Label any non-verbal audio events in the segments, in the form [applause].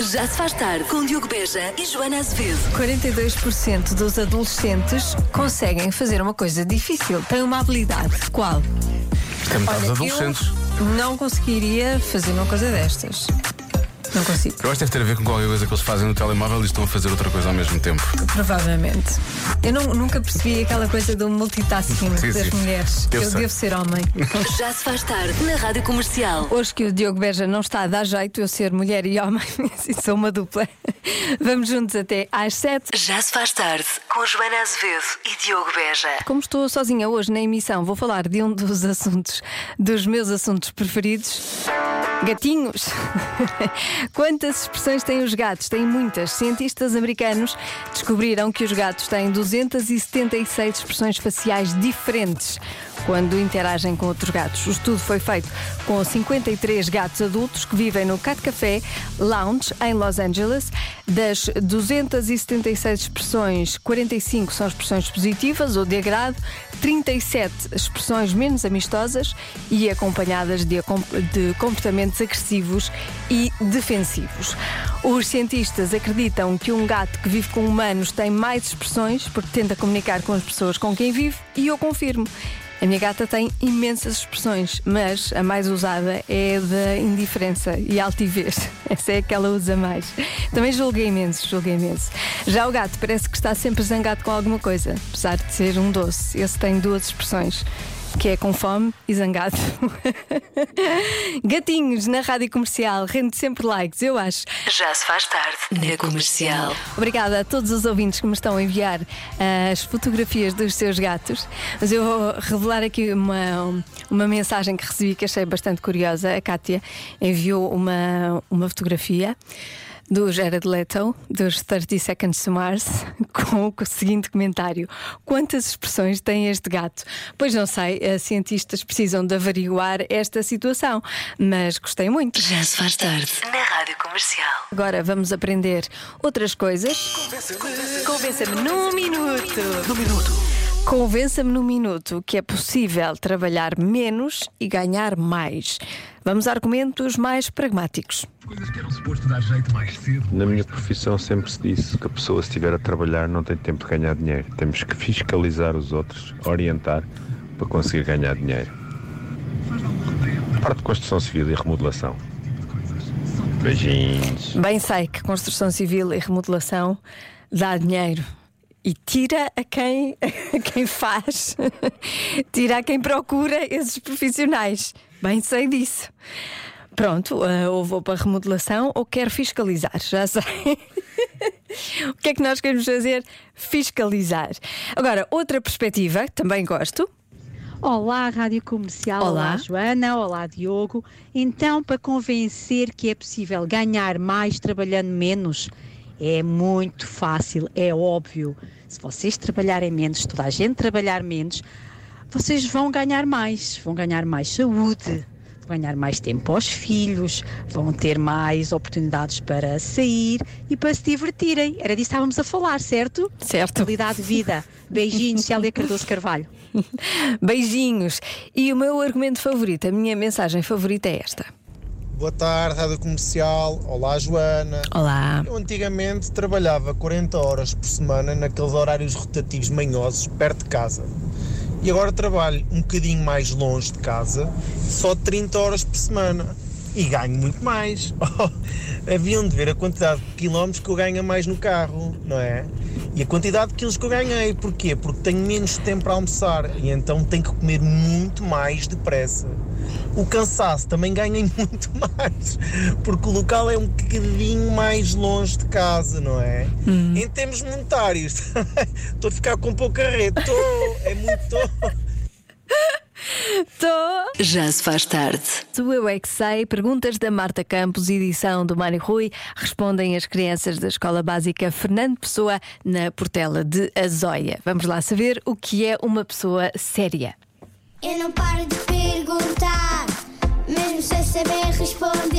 Já se faz tarde com Diogo Beja e Joana Azevedo. 42% dos adolescentes conseguem fazer uma coisa difícil. Têm uma habilidade. Qual? É metade dos Olha, adolescentes. Eu não conseguiria fazer uma coisa destas. Não consigo, Eu acho que deve ter a ver com qualquer coisa que eles fazem no telemóvel e estão a fazer outra coisa ao mesmo tempo. provavelmente. Eu não- nunca percebi aquela coisa do multitasking Sim, das sim. mulheres. Eu Eu, devo ser homem. [laughs] Já se faz tarde na Rádio Comercial. Hoje que o Diogo Beja não está a dar jeito eu ser mulher e homem, [laughs] assim, sou uma dupla. Vamos juntos até às 7. Já se faz tarde com Joana Azevedo e Diogo Beja. Como estou sozinha hoje na emissão, vou falar de um dos assuntos, dos meus assuntos preferidos. Gatinhos! Quantas expressões têm os gatos? Têm muitas. Cientistas americanos descobriram que os gatos têm 276 expressões faciais diferentes quando interagem com outros gatos. O estudo foi feito com 53 gatos adultos que vivem no Cat Café Lounge em Los Angeles. Das 276 expressões, 45 são expressões positivas ou de agrado, 37 expressões menos amistosas e acompanhadas de, de comportamentos agressivos e defensivos. Os cientistas acreditam que um gato que vive com humanos tem mais expressões porque tenta comunicar com as pessoas com quem vive e eu confirmo. A minha gata tem imensas expressões, mas a mais usada é da indiferença e altivez. [laughs] Essa é a que ela usa mais. Também julguei imenso, julguei imenso. Já o gato parece que está sempre zangado com alguma coisa, apesar de ser um doce. Esse tem duas expressões. Que é com fome e zangado. [laughs] Gatinhos na rádio comercial, rende sempre likes, eu acho. Já se faz tarde na Comercial. Obrigada a todos os ouvintes que me estão a enviar ah, as fotografias dos seus gatos. Mas eu vou revelar aqui uma, uma mensagem que recebi que achei bastante curiosa. A Kátia enviou uma, uma fotografia do Jared Leto, dos 30 Seconds to Mars, [laughs] com o seguinte comentário: Quantas expressões tem este gato? Pois não sei, eh, cientistas precisam de averiguar esta situação, mas gostei muito. Já se faz tarde na Rádio Comercial. Agora vamos aprender outras coisas. Convença-me num minuto. Num minuto. Convença-me num minuto que é possível trabalhar menos e ganhar mais. Vamos a argumentos mais pragmáticos. Na minha profissão sempre se disse que a pessoa se estiver a trabalhar não tem tempo de ganhar dinheiro. Temos que fiscalizar os outros, orientar para conseguir ganhar dinheiro. Parte de construção civil e remodelação. Beijinhos. Bem sei que construção civil e remodelação dá dinheiro. E tira a quem, [laughs] a quem faz, [laughs] tira a quem procura esses profissionais. Bem sei disso. Pronto, ah, ou vou para a remodelação ou quero fiscalizar, já [laughs] sei. o que é que nós queremos fazer? Fiscalizar. Agora, outra perspectiva, também gosto. Olá, Rádio Comercial. Olá. Olá. Joana. Olá, Diogo. Então, para convencer que é possível ganhar mais trabalhando menos, é muito fácil, é óbvio. Se vocês trabalharem menos, toda a gente trabalhar menos, vocês vão ganhar mais. Vão ganhar mais saúde, vão ganhar mais tempo aos filhos, vão ter mais oportunidades para sair e para se divertirem. Era disso que estávamos a falar, certo? Certo. Qualidade de vida. Beijinhos, [laughs] Célia Cardoso Carvalho. Beijinhos. E o meu argumento favorito, a minha mensagem favorita é esta. Boa tarde, Rádio Comercial. Olá, Joana. Olá. Eu antigamente trabalhava 40 horas por semana naqueles horários rotativos manhosos perto de casa. E agora trabalho um bocadinho mais longe de casa, só 30 horas por semana. E ganho muito mais. [laughs] Haviam de ver a quantidade de quilómetros que eu ganho mais no carro, não é? E a quantidade de quilos que eu ganhei. Porquê? Porque tenho menos tempo para almoçar e então tenho que comer muito mais depressa. O cansaço também ganhei [laughs] muito mais, porque o local é um bocadinho mais longe de casa, não é? Em termos monetários, [laughs] estou a ficar com pouca rede, estou, é muito. Tô. Já se faz tarde. O Eu é que sei, perguntas da Marta Campos, edição do Mário Rui, respondem as crianças da Escola Básica Fernando Pessoa na Portela de Azóia. Vamos lá saber o que é uma pessoa séria. Eu não paro de perguntar, mesmo sem saber responder.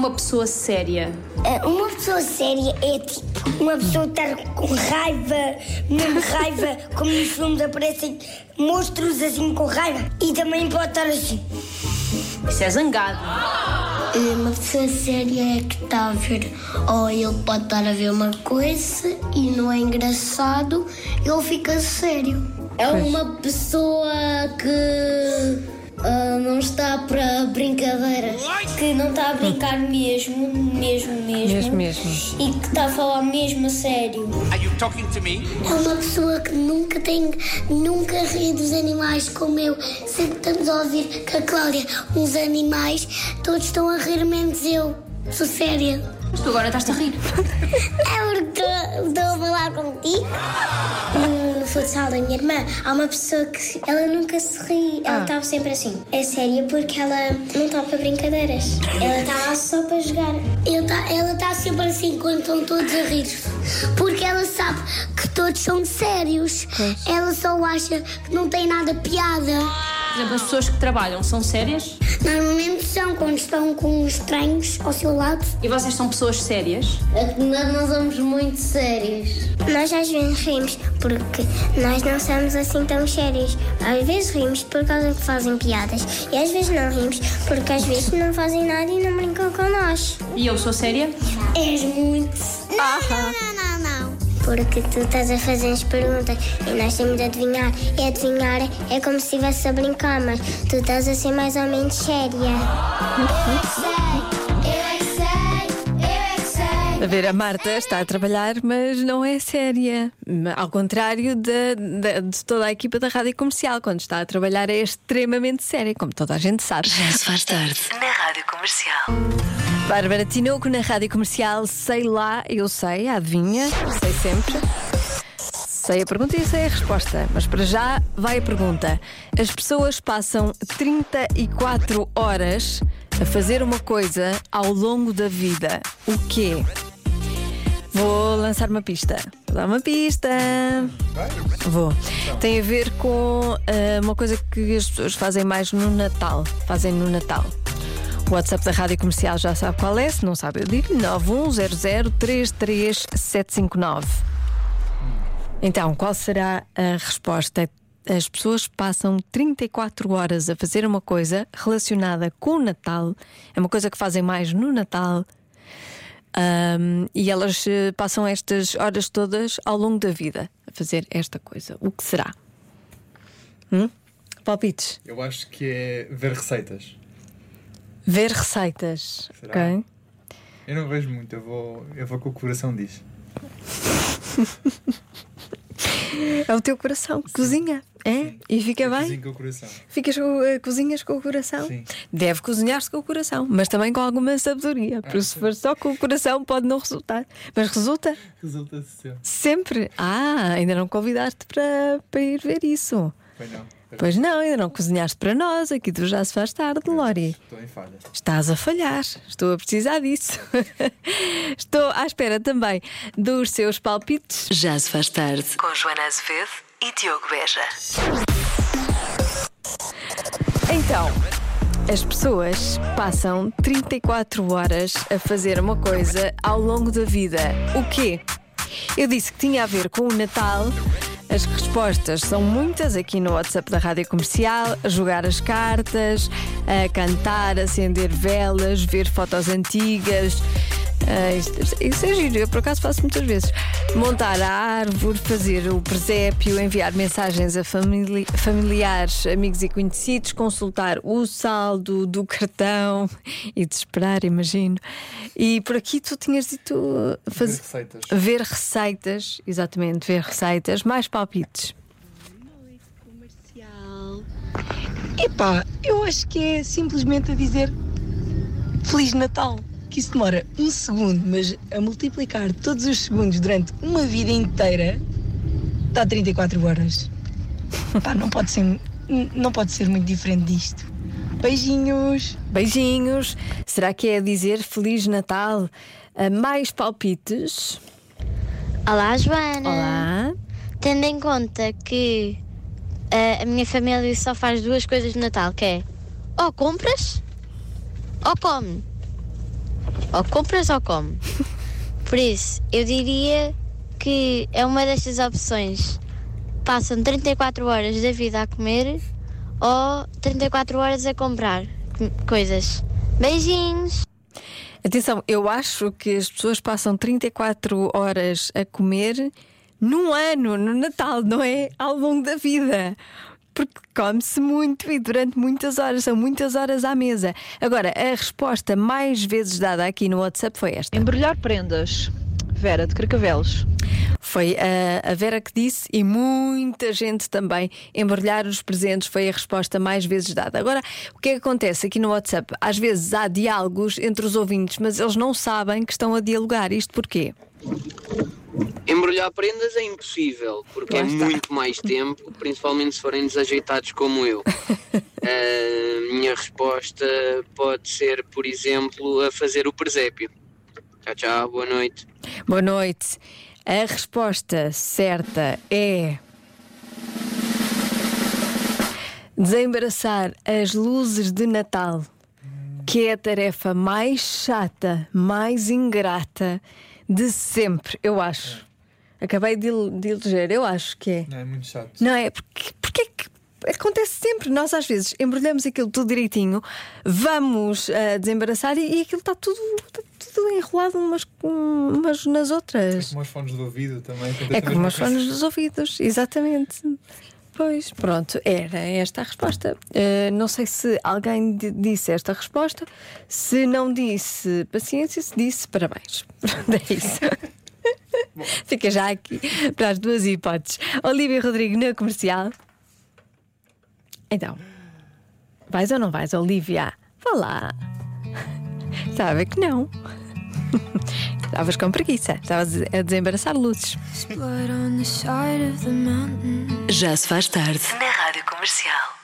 Uma pessoa séria? É, Uma pessoa séria é tipo uma pessoa que está com raiva, mesmo raiva, [laughs] como nos filmes aparecem monstros assim com raiva. E também pode estar assim. Isso é zangado. Uma pessoa séria é que está a ver, ou ele pode estar a ver uma coisa e não é engraçado, ele fica sério. É uma pessoa que ah, não está para brincadeiras, que não está a brincar mesmo, mesmo, mesmo. Mesmo, mesmo. E que está a falar mesmo a sério. Are you talking to me? É uma pessoa que nunca tem, nunca ri dos animais como eu. Sempre estamos a ouvir que a Cláudia, uns animais, todos estão a rir menos eu. Sou séria. Mas tu agora estás-te a rir. [laughs] É porque estou a falar contigo. [laughs] Futsal da minha irmã, há uma pessoa que ela nunca se ri. Ela estava sempre assim. É séria porque ela não está para brincadeiras. Ela está lá só para jogar. Tá- ela está sempre assim quando estão todos a rir. Porque ela sabe que todos são sérios. Ela só acha que não tem nada piada. Por exemplo, as pessoas que trabalham são sérias? Normalmente são quando estão com estranhos ao seu lado. E vocês são pessoas sérias? Nós não somos muito sérios. Nós às vezes rimos porque nós não somos assim tão sérios. Às vezes rimos por causa que fazem piadas e às vezes não rimos porque às vezes não fazem nada e não brincam com nós. E eu sou séria? És muito. Não, não, não, não. Porque tu estás a fazer as perguntas e nós temos de adivinhar. E adivinhar é como se estivesse a brincar, mas tu estás a ser mais ou menos séria. Eu é que sei, eu é que sei, eu é que sei. A ver, a Marta está a trabalhar, mas não é séria. Ao contrário de, de- de toda a equipa da rádio comercial, quando está a trabalhar é extremamente séria, como toda a gente sabe. Já se faz tarde. Na Rádio Comercial. Bárbara Tinoco na rádio comercial, sei lá, eu sei, adivinha, sei sempre. Sei a pergunta e sei a resposta, mas para já vai a pergunta. As pessoas passam 34 horas a fazer uma coisa ao longo da vida. O quê? Vou lançar uma pista. Vou dar uma pista. Vou. Tem a ver com ah, uma coisa que as pessoas fazem mais no Natal. Fazem no Natal. O WhatsApp da Rádio Comercial já sabe qual é, se não sabe, eu digo 910033759. Então, qual será a resposta? As pessoas passam 34 horas a fazer uma coisa relacionada com o Natal, é uma coisa que fazem mais no Natal. ahm, e elas eh, passam estas horas todas ao longo da vida a fazer esta coisa. O que será? Hum? Palpites? Eu acho que é ver receitas. Ver receitas. Será? Ok? Eu não vejo muito, eu vou, eu vou com o coração diz. [laughs] É o teu coração que cozinha, é? E fica Eu bem? cozinho com o coração. Ficas com, eh, cozinhas com o coração? Sim. Deve cozinhar-se com o coração, mas também com alguma sabedoria. Porque se for só com o coração, pode não resultar. Mas resulta Resulta sempre. sempre. Ah, ainda não convidaste para, para ir ver isso. Foi não. Pois não, ainda não cozinhaste para nós. Aqui tu já se faz tarde, Lori. Estou em falha. Estás a falhar, estou a precisar disso. [laughs] estou à espera também dos seus palpites. Já se faz tarde. Com Joana Azevedo e Diogo Beja. Então, as pessoas passam 34 horas a fazer uma coisa ao longo da vida. O quê? Eu disse que tinha a ver com o Natal. As respostas são muitas aqui no WhatsApp da Rádio Comercial: a jogar as cartas, a cantar, acender velas, ver fotos antigas. Ah, isto- isso é giro, eu por acaso faço muitas vezes. Montar a árvore, fazer o presépio, enviar mensagens a famili- familiares, amigos e conhecidos, consultar o saldo do cartão [laughs] e desesperar, imagino. E por aqui tu tinhas dito uh, faz- receitas. ver receitas, exatamente, ver receitas, mais palpites. Epá, eu acho que é simplesmente a dizer Feliz Natal. Que isso demora um segundo, mas a multiplicar todos os segundos durante uma vida inteira dá 34 horas. [laughs] Pá, não pode ser, não pode ser muito diferente disto. Beijinhos. Beijinhos. Será que é dizer Feliz Natal? Ah, mais palpites? Olá, Joana. Olá. Tendo em conta que ah, a minha família só faz duas coisas no Natal, que é ou compras ou come. Ou compras ou come. Por isso, eu diria que é uma destas opções. Passam 34 horas da vida a comer ou 34 horas a comprar co- coisas. Beijinhos! Atenção, eu acho que as pessoas passam 34 horas a comer num ano, no Natal, não é? Ao longo da vida. Porque come-se muito e durante muitas horas, são muitas horas à mesa. Agora, a resposta mais vezes dada aqui no WhatsApp foi esta. Embrulhar prendas. Vera, de Carcavelos. Foi a, a Vera que disse e muita gente também. Embrulhar os presentes foi a resposta mais vezes dada. Agora, o que é que acontece aqui no WhatsApp? Às vezes há diálogos entre os ouvintes, mas eles não sabem que estão a dialogar. Isto porquê? Embrulhar prendas é impossível, porque Lá é está. muito mais tempo, principalmente se forem desajeitados como eu. [laughs] A minha resposta pode ser, por exemplo, a fazer o presépio. Tchau, tchau, boa noite. Boa noite. A resposta certa é. Desembaraçar as luzes de Natal, que é a tarefa mais chata, mais ingrata de sempre, eu acho. Acabei de, de eleger, eu acho que é. Não, é muito chato. Não é? Porque, porque é que acontece sempre. Nós, às vezes, embrulhamos aquilo tudo direitinho, vamos ah, desembaraçar e, e aquilo está tudo, está tudo enrolado umas, umas nas outras. Como os fones do ouvido também. É como os fones dos ouvidos, exatamente. Pois, pronto, era esta a resposta. Ah, não sei se alguém di- disse esta resposta. Se não disse, paciência, se disse, parabéns. [laughs] É isso. [laughs] [laughs] Fica já aqui para as duas hipóteses. Olivia Rodrigo na comercial. Então, vais ou não vais, Olivia? Vá lá. Estava a ver que não. [laughs] Estavas com preguiça, estavas a desembaraçar luzes. Já se faz tarde na Rádio Comercial.